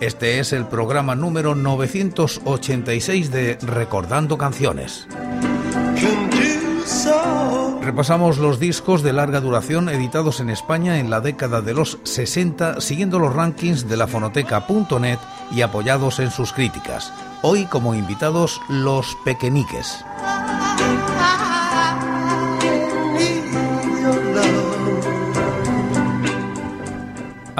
Este es el programa número 986 de Recordando Canciones. Repasamos los discos de larga duración editados en España en la década de los 60 siguiendo los rankings de la fonoteca.net y apoyados en sus críticas. Hoy como invitados los pequeñiques.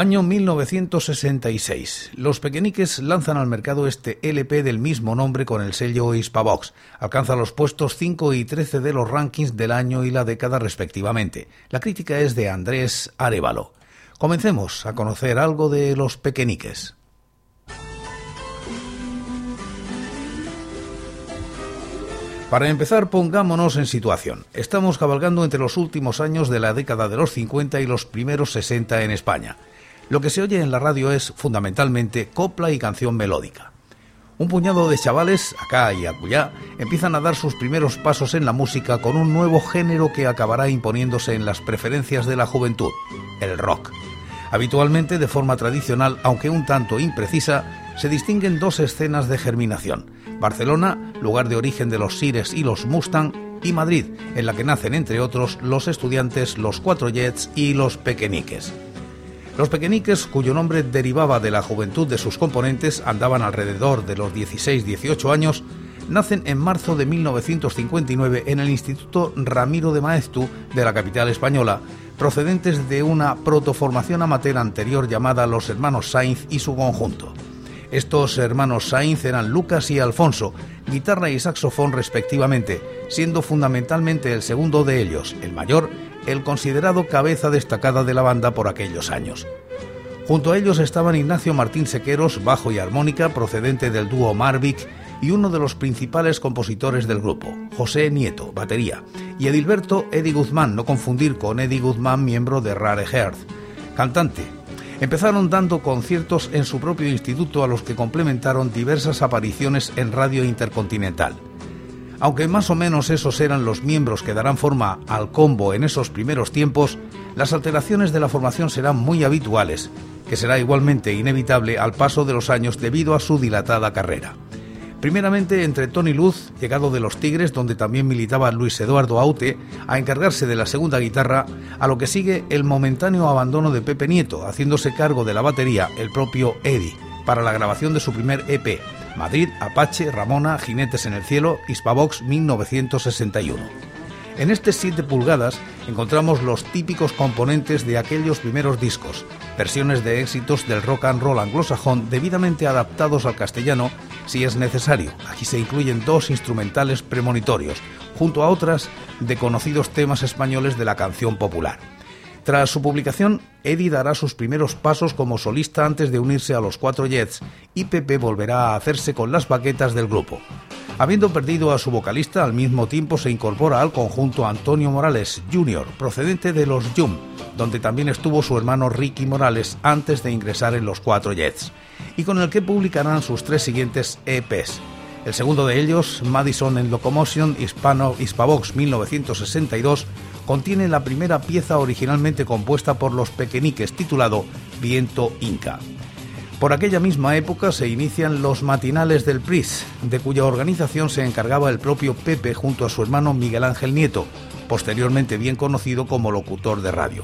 Año 1966. Los pequeñiques lanzan al mercado este LP del mismo nombre con el sello Hispavox. Alcanza los puestos 5 y 13 de los rankings del año y la década respectivamente. La crítica es de Andrés Arevalo. Comencemos a conocer algo de los pequeñiques. Para empezar, pongámonos en situación. Estamos cabalgando entre los últimos años de la década de los 50 y los primeros 60 en España. Lo que se oye en la radio es fundamentalmente copla y canción melódica. Un puñado de chavales, acá y acullá, empiezan a dar sus primeros pasos en la música con un nuevo género que acabará imponiéndose en las preferencias de la juventud, el rock. Habitualmente, de forma tradicional, aunque un tanto imprecisa, se distinguen dos escenas de germinación. Barcelona, lugar de origen de los Sires y los Mustang, y Madrid, en la que nacen, entre otros, los estudiantes, los cuatro Jets y los Pequeñiques. Los pequeñiques, cuyo nombre derivaba de la juventud de sus componentes, andaban alrededor de los 16-18 años, nacen en marzo de 1959 en el Instituto Ramiro de Maeztu de la capital española, procedentes de una protoformación amateur anterior llamada Los Hermanos Sainz y su conjunto. Estos hermanos Sainz eran Lucas y Alfonso, guitarra y saxofón respectivamente, siendo fundamentalmente el segundo de ellos, el mayor, el considerado cabeza destacada de la banda por aquellos años. Junto a ellos estaban Ignacio Martín Sequeros, bajo y armónica, procedente del dúo Marvic, y uno de los principales compositores del grupo, José Nieto, batería, y Edilberto Eddie Guzmán, no confundir con Eddie Guzmán, miembro de Rare Heart, cantante. Empezaron dando conciertos en su propio instituto a los que complementaron diversas apariciones en Radio Intercontinental. Aunque más o menos esos eran los miembros que darán forma al combo en esos primeros tiempos, las alteraciones de la formación serán muy habituales, que será igualmente inevitable al paso de los años debido a su dilatada carrera. Primeramente entre Tony Luz, llegado de los Tigres, donde también militaba Luis Eduardo Aute, a encargarse de la segunda guitarra, a lo que sigue el momentáneo abandono de Pepe Nieto, haciéndose cargo de la batería el propio Eddie, para la grabación de su primer EP, Madrid, Apache, Ramona, Jinetes en el Cielo, Hispavox 1961. En este 7 pulgadas encontramos los típicos componentes de aquellos primeros discos, versiones de éxitos del rock and roll anglosajón debidamente adaptados al castellano si es necesario. Aquí se incluyen dos instrumentales premonitorios, junto a otras de conocidos temas españoles de la canción popular. Tras su publicación, Eddie dará sus primeros pasos como solista antes de unirse a los Cuatro Jets y Pepe volverá a hacerse con las baquetas del grupo. Habiendo perdido a su vocalista, al mismo tiempo se incorpora al conjunto Antonio Morales Jr., procedente de los Jum, donde también estuvo su hermano Ricky Morales antes de ingresar en los Cuatro Jets, y con el que publicarán sus tres siguientes EPs. El segundo de ellos, Madison en Locomotion Hispano Hispavox 1962, contiene la primera pieza originalmente compuesta por los pequeñiques titulado Viento Inca. Por aquella misma época se inician los matinales del PRIS, de cuya organización se encargaba el propio Pepe junto a su hermano Miguel Ángel Nieto, posteriormente bien conocido como locutor de radio.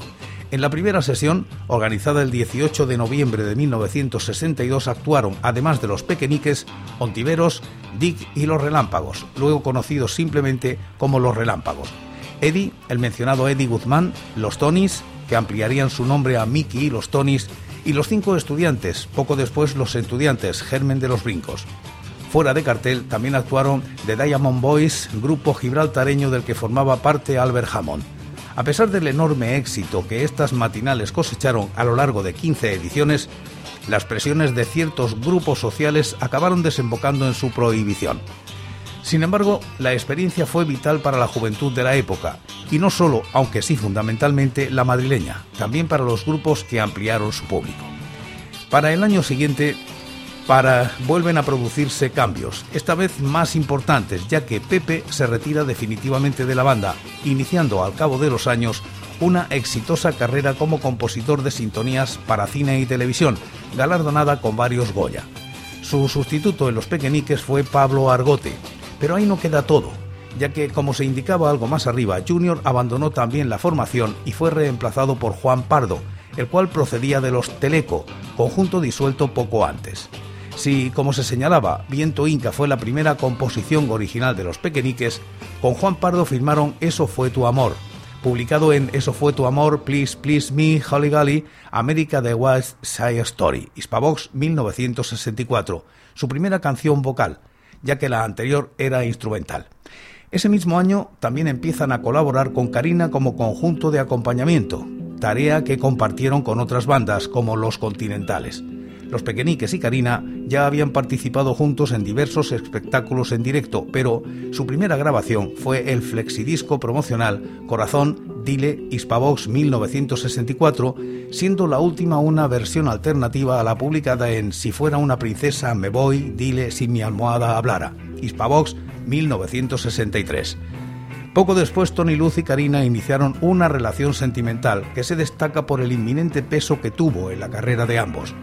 En la primera sesión, organizada el 18 de noviembre de 1962, actuaron, además de los pequeñiques, Ontiveros, Dick y los Relámpagos, luego conocidos simplemente como los Relámpagos. Eddie, el mencionado Eddie Guzmán, los Tonys, que ampliarían su nombre a Mickey y los Tonys, y los cinco estudiantes, poco después los estudiantes Germen de los Brincos. Fuera de cartel también actuaron The Diamond Boys, grupo gibraltareño del que formaba parte Albert Hammond. A pesar del enorme éxito que estas matinales cosecharon a lo largo de 15 ediciones, las presiones de ciertos grupos sociales acabaron desembocando en su prohibición. Sin embargo, la experiencia fue vital para la juventud de la época, y no solo, aunque sí fundamentalmente, la madrileña, también para los grupos que ampliaron su público. Para el año siguiente, para vuelven a producirse cambios, esta vez más importantes, ya que Pepe se retira definitivamente de la banda, iniciando al cabo de los años una exitosa carrera como compositor de sintonías para cine y televisión, galardonada con varios Goya. Su sustituto en Los Pequeñiques fue Pablo Argote, pero ahí no queda todo, ya que, como se indicaba algo más arriba, Junior abandonó también la formación y fue reemplazado por Juan Pardo, el cual procedía de los Teleco, conjunto disuelto poco antes. Si, como se señalaba, Viento Inca fue la primera composición original de los Pequeñiques, con Juan Pardo firmaron Eso fue tu amor, publicado en Eso fue tu amor, Please Please Me, Holly Gully, América de West Side Story, Hispavox 1964, su primera canción vocal, ya que la anterior era instrumental. Ese mismo año también empiezan a colaborar con Karina como conjunto de acompañamiento, tarea que compartieron con otras bandas como Los Continentales. Los Pequeñiques y Karina ya habían participado juntos en diversos espectáculos en directo, pero su primera grabación fue el flexidisco promocional Corazón Dile Hispavox 1964, siendo la última una versión alternativa a la publicada en Si fuera una princesa me voy, dile si mi almohada hablara, Hispavox 1963. Poco después, Tony Luz y Karina iniciaron una relación sentimental que se destaca por el inminente peso que tuvo en la carrera de ambos.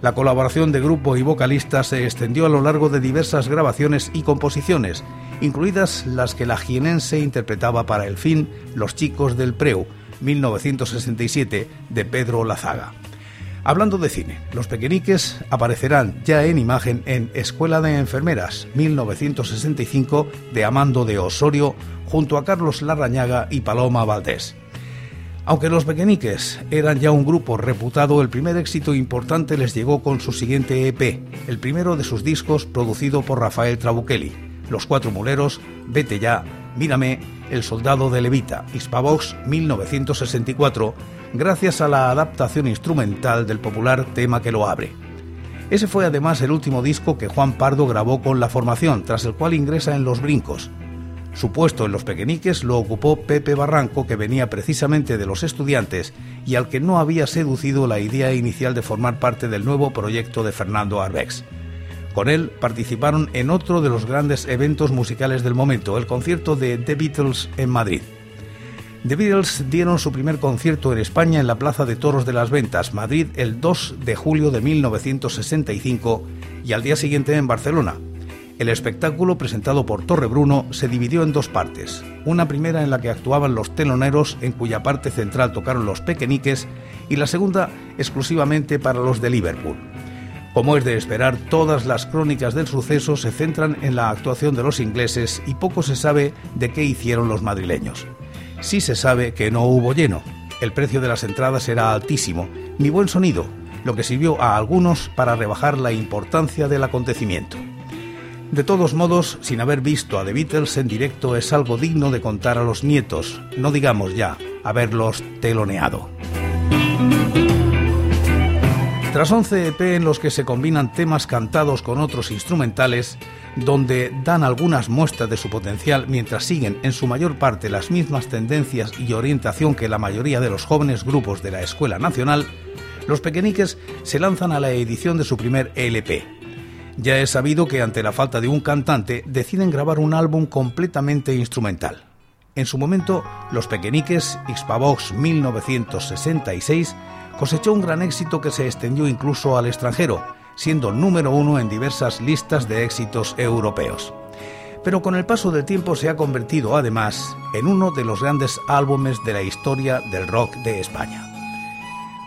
La colaboración de grupo y vocalista se extendió a lo largo de diversas grabaciones y composiciones, incluidas las que la jienense interpretaba para el fin Los chicos del Preu, 1967, de Pedro Lazaga. Hablando de cine, los pequeñiques aparecerán ya en imagen en Escuela de Enfermeras, 1965, de Amando de Osorio, junto a Carlos Larrañaga y Paloma Valdés. Aunque los Pequeñiques eran ya un grupo reputado, el primer éxito importante les llegó con su siguiente EP, el primero de sus discos producido por Rafael Trabuchelli, Los Cuatro Muleros, Vete Ya, Mírame, El Soldado de Levita, Hispavox 1964, gracias a la adaptación instrumental del popular tema que lo abre. Ese fue además el último disco que Juan Pardo grabó con la formación, tras el cual ingresa en Los Brincos, su puesto en los pequeñiques lo ocupó Pepe Barranco, que venía precisamente de los estudiantes y al que no había seducido la idea inicial de formar parte del nuevo proyecto de Fernando Arbex. Con él participaron en otro de los grandes eventos musicales del momento, el concierto de The Beatles en Madrid. The Beatles dieron su primer concierto en España en la Plaza de Toros de las Ventas, Madrid, el 2 de julio de 1965 y al día siguiente en Barcelona, el espectáculo presentado por Torre Bruno se dividió en dos partes. Una primera en la que actuaban los teloneros, en cuya parte central tocaron los pequeñiques, y la segunda exclusivamente para los de Liverpool. Como es de esperar, todas las crónicas del suceso se centran en la actuación de los ingleses y poco se sabe de qué hicieron los madrileños. Sí se sabe que no hubo lleno. El precio de las entradas era altísimo, ni buen sonido, lo que sirvió a algunos para rebajar la importancia del acontecimiento. De todos modos, sin haber visto a The Beatles en directo es algo digno de contar a los nietos, no digamos ya haberlos teloneado. Tras 11 EP en los que se combinan temas cantados con otros instrumentales, donde dan algunas muestras de su potencial mientras siguen en su mayor parte las mismas tendencias y orientación que la mayoría de los jóvenes grupos de la Escuela Nacional, los pequeñiques se lanzan a la edición de su primer e LP, ya es sabido que ante la falta de un cantante deciden grabar un álbum completamente instrumental. En su momento, Los Pequeñiques, Xpavox 1966, cosechó un gran éxito que se extendió incluso al extranjero, siendo número uno en diversas listas de éxitos europeos. Pero con el paso del tiempo se ha convertido además en uno de los grandes álbumes de la historia del rock de España.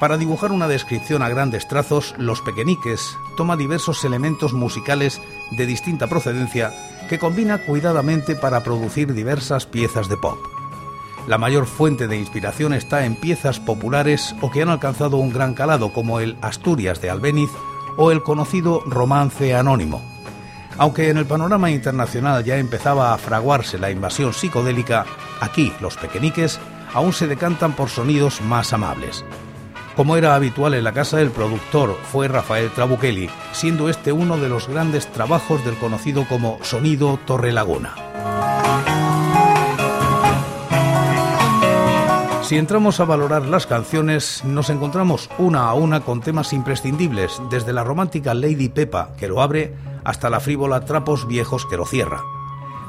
Para dibujar una descripción a grandes trazos, Los Pequeñiques toma diversos elementos musicales de distinta procedencia que combina cuidadamente para producir diversas piezas de pop. La mayor fuente de inspiración está en piezas populares o que han alcanzado un gran calado como el Asturias de Albéniz o el conocido Romance Anónimo. Aunque en el panorama internacional ya empezaba a fraguarse la invasión psicodélica, aquí los pequeñiques aún se decantan por sonidos más amables. Como era habitual en la casa, el productor fue Rafael Trabuchelli, siendo este uno de los grandes trabajos del conocido como Sonido Torre Laguna. Si entramos a valorar las canciones, nos encontramos una a una con temas imprescindibles, desde la romántica Lady Pepa, que lo abre, hasta la frívola Trapos Viejos, que lo cierra.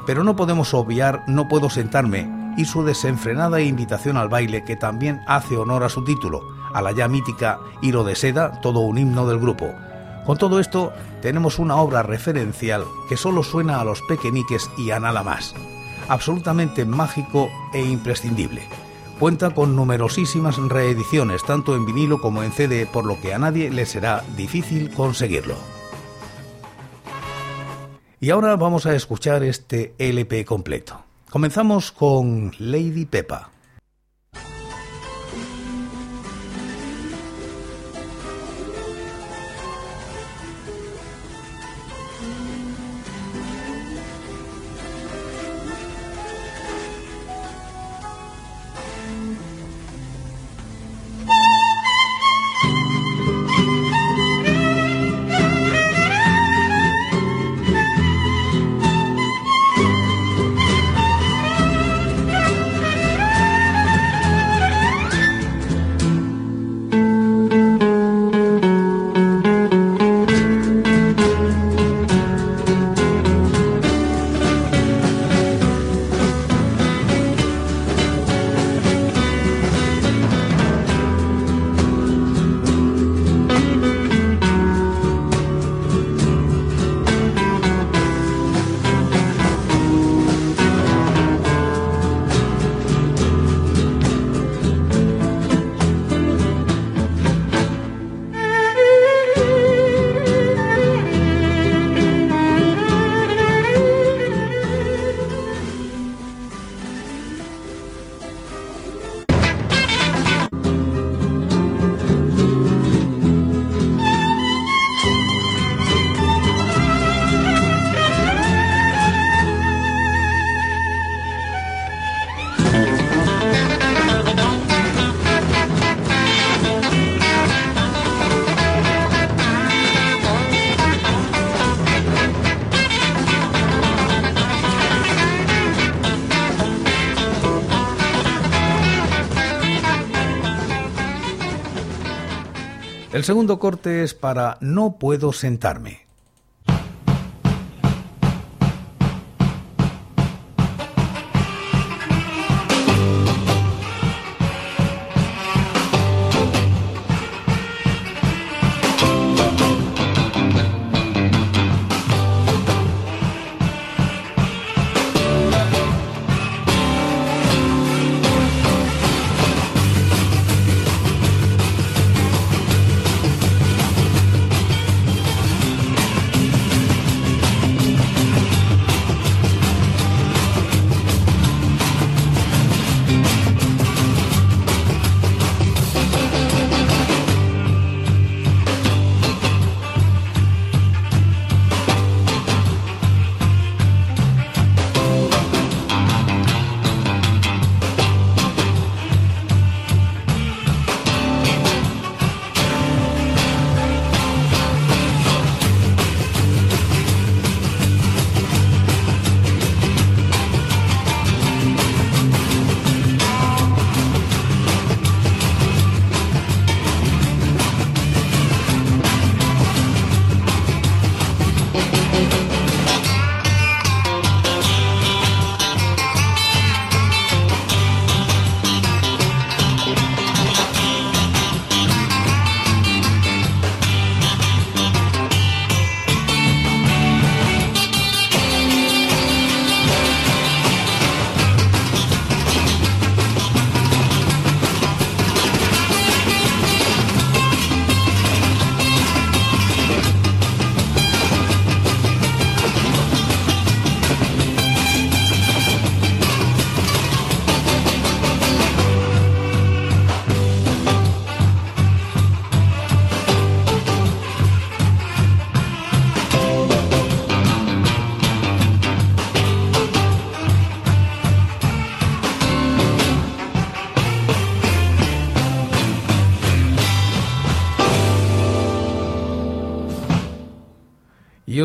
Pero no podemos obviar No puedo sentarme y su desenfrenada invitación al baile, que también hace honor a su título, a la ya mítica Hilo de Seda, todo un himno del grupo. Con todo esto, tenemos una obra referencial que solo suena a los pequeñiques y a nada más. Absolutamente mágico e imprescindible. Cuenta con numerosísimas reediciones, tanto en vinilo como en CD, por lo que a nadie le será difícil conseguirlo. Y ahora vamos a escuchar este LP completo. Comenzamos con Lady Peppa. El segundo corte es para No puedo sentarme.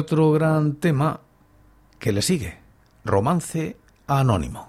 Otro gran tema que le sigue, romance anónimo.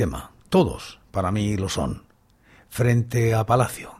Tema, todos para mí lo son, frente a Palacio.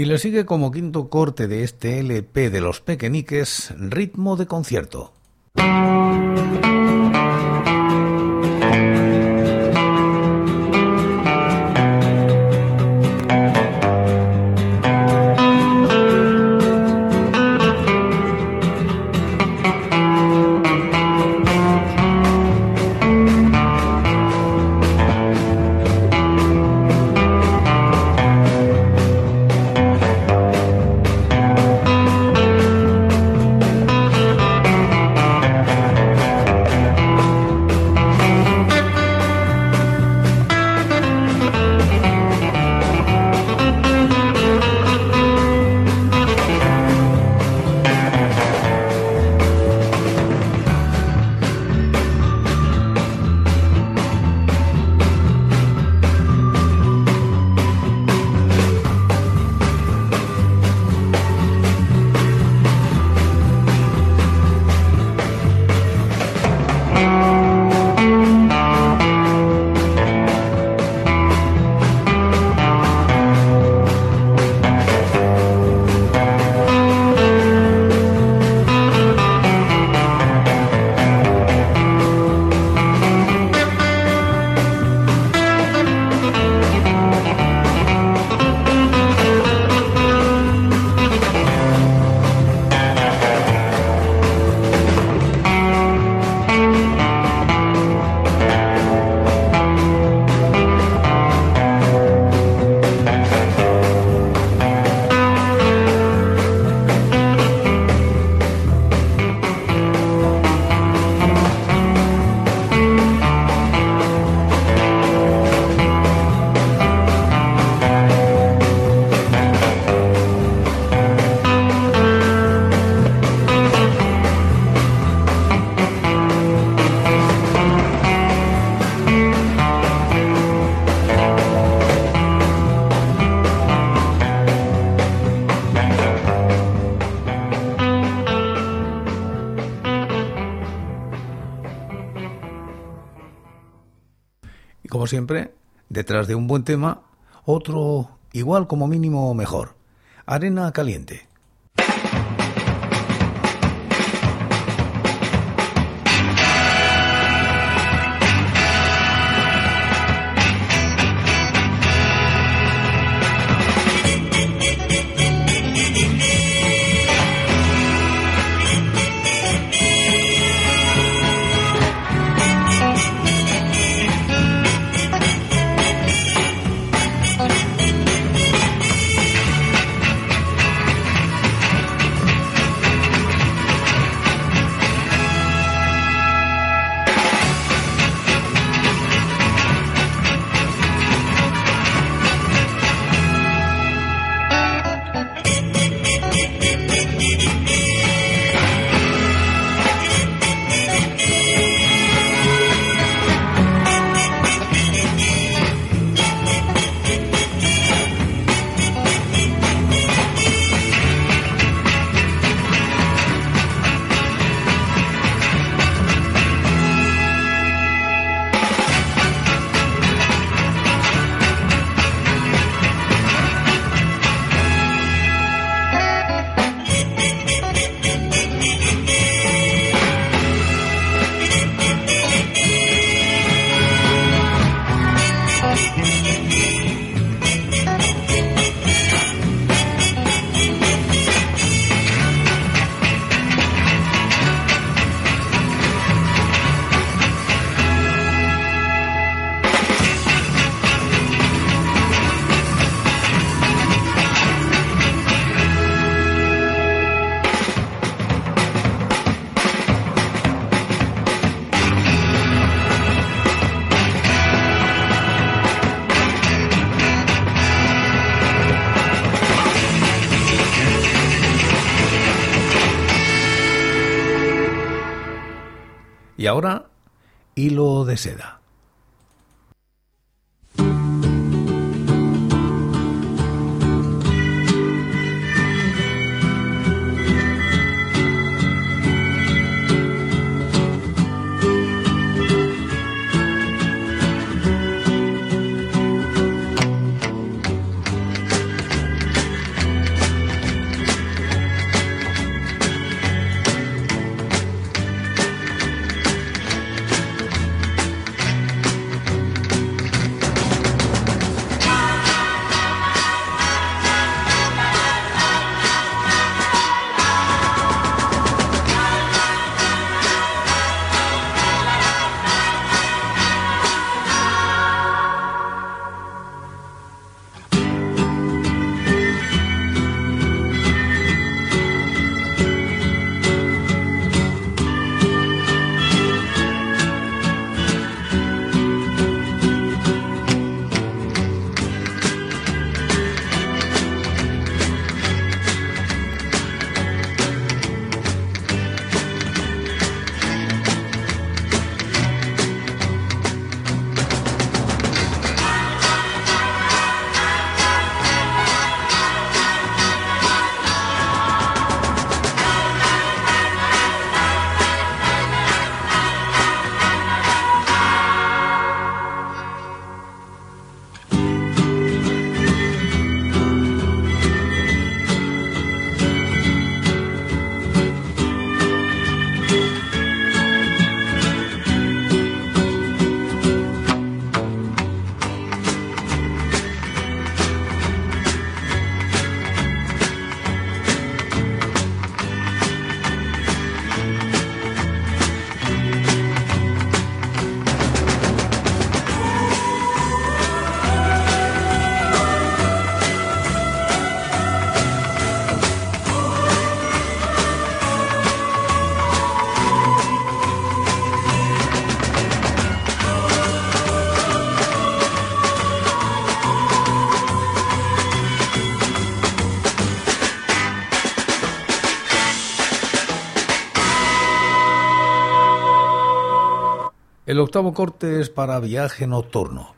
Y le sigue como quinto corte de este LP de los pequeñiques, Ritmo de concierto. Siempre, detrás de un buen tema, otro igual como mínimo mejor. Arena caliente. Ahora, hilo de seda. El octavo corte es para viaje nocturno.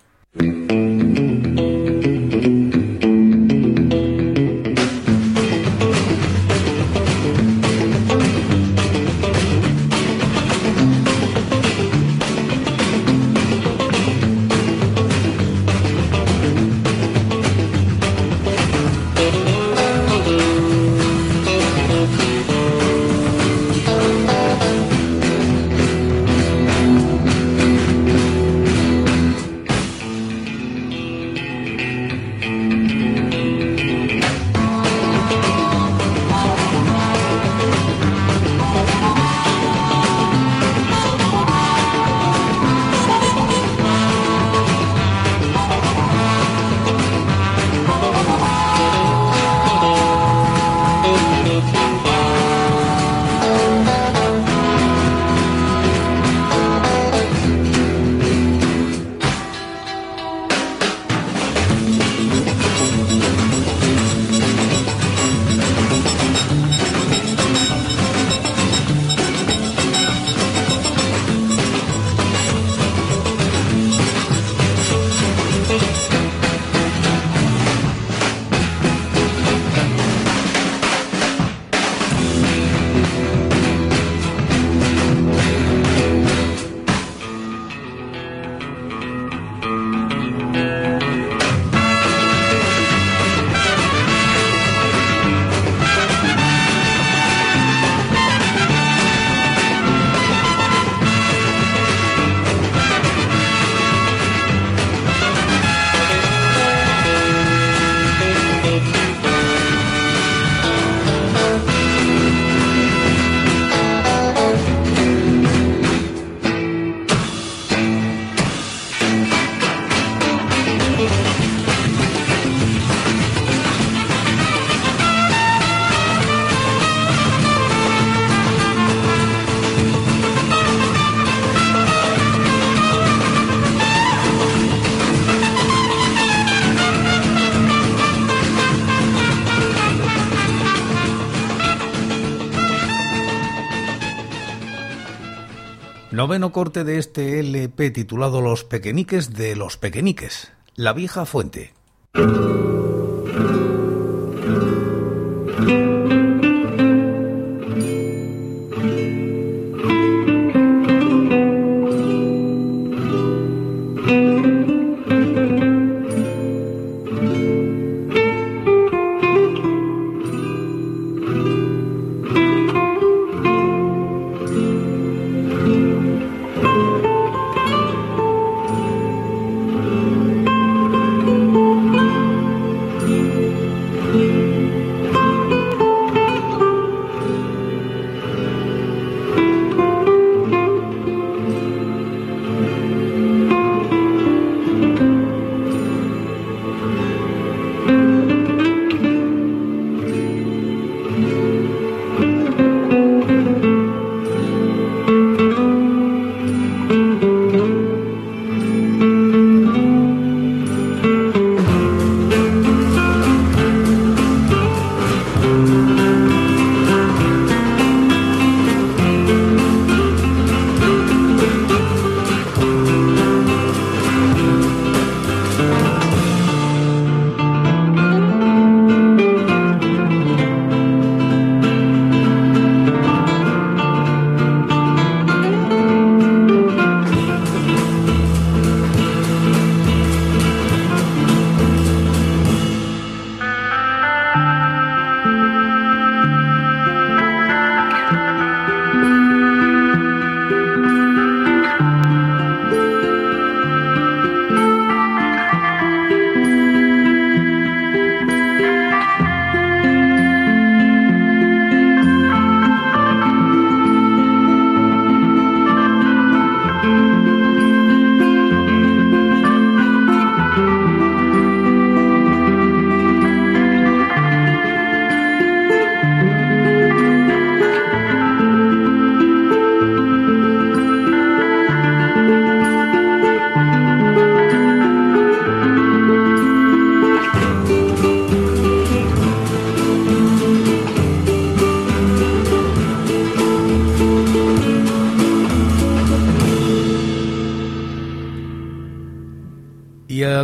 Noveno corte de este LP titulado Los Pequeñiques de los Pequeñiques, La Vieja Fuente.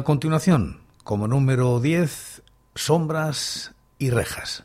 Continuación, como número 10, Sombras y Rejas.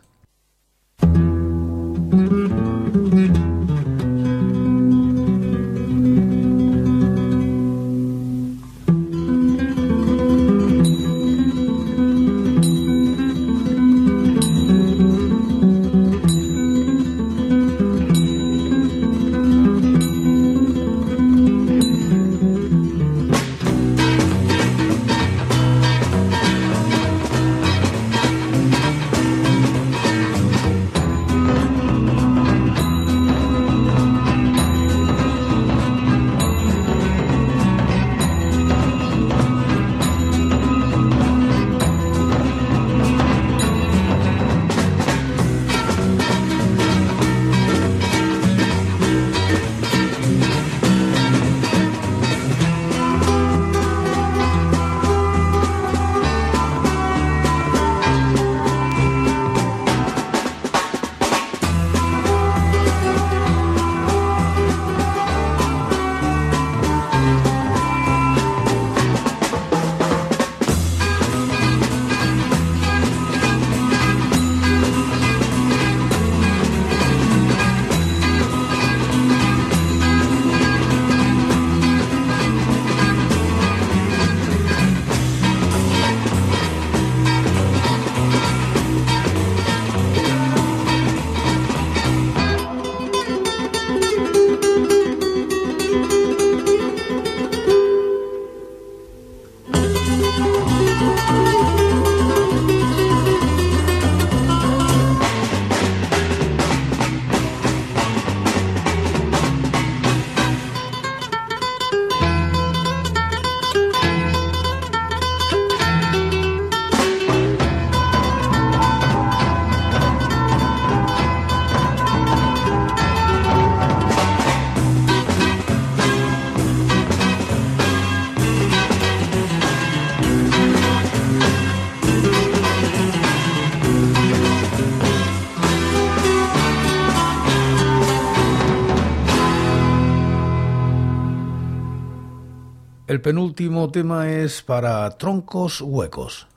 El penúltimo tema es para troncos huecos.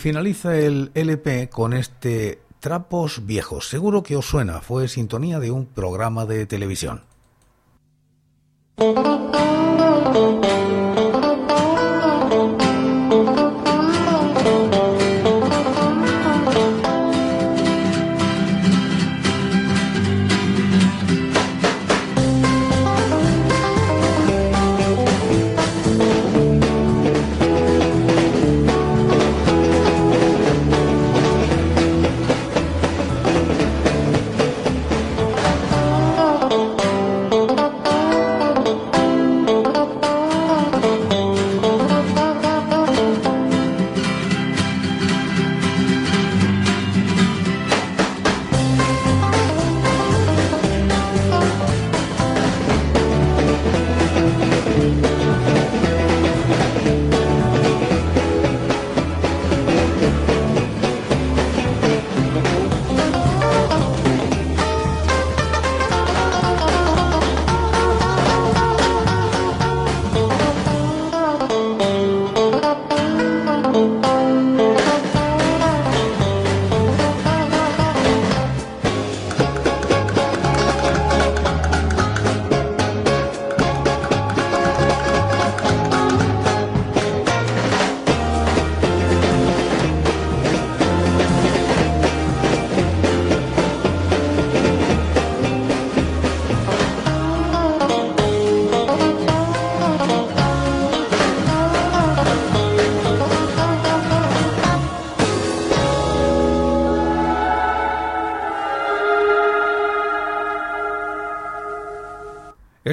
Finaliza el LP con este Trapos Viejos. Seguro que os suena, fue sintonía de un programa de televisión.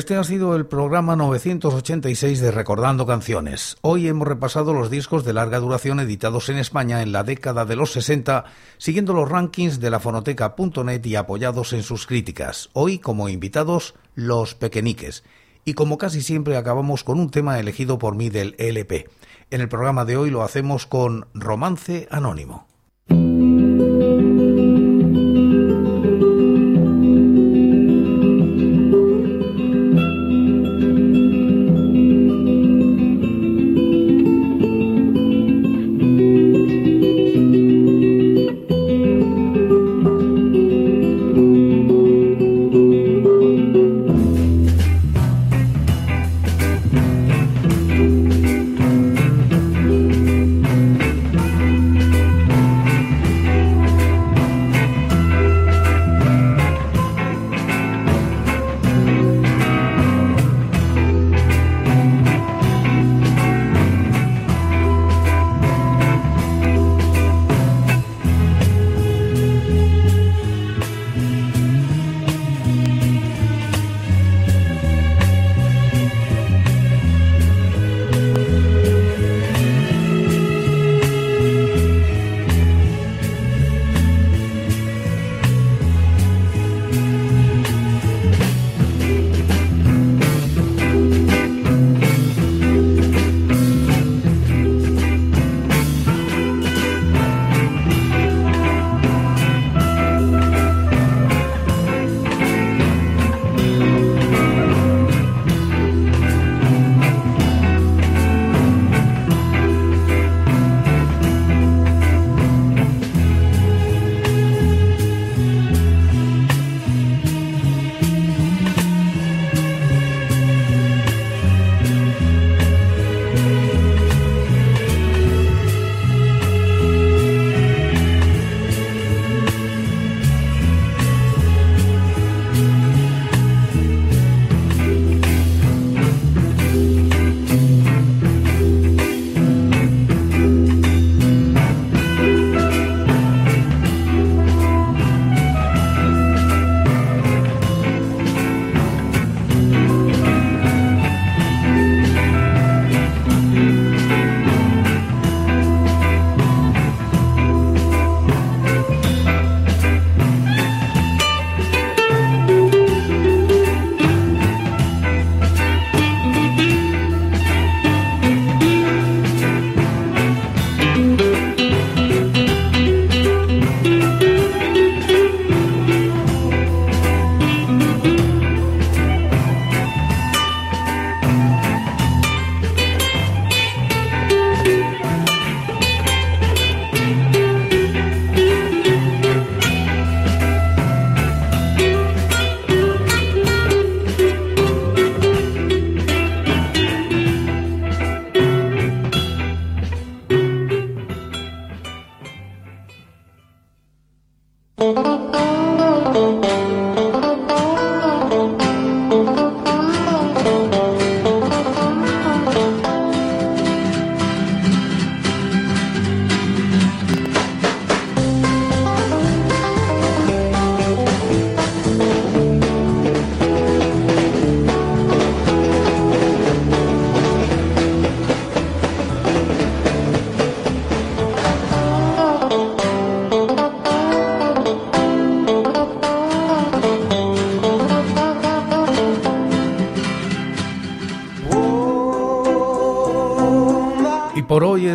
Este ha sido el programa 986 de Recordando Canciones. Hoy hemos repasado los discos de larga duración editados en España en la década de los 60, siguiendo los rankings de la fonoteca.net y apoyados en sus críticas. Hoy, como invitados, los pequeñiques. Y como casi siempre acabamos con un tema elegido por mí del LP. En el programa de hoy lo hacemos con Romance Anónimo.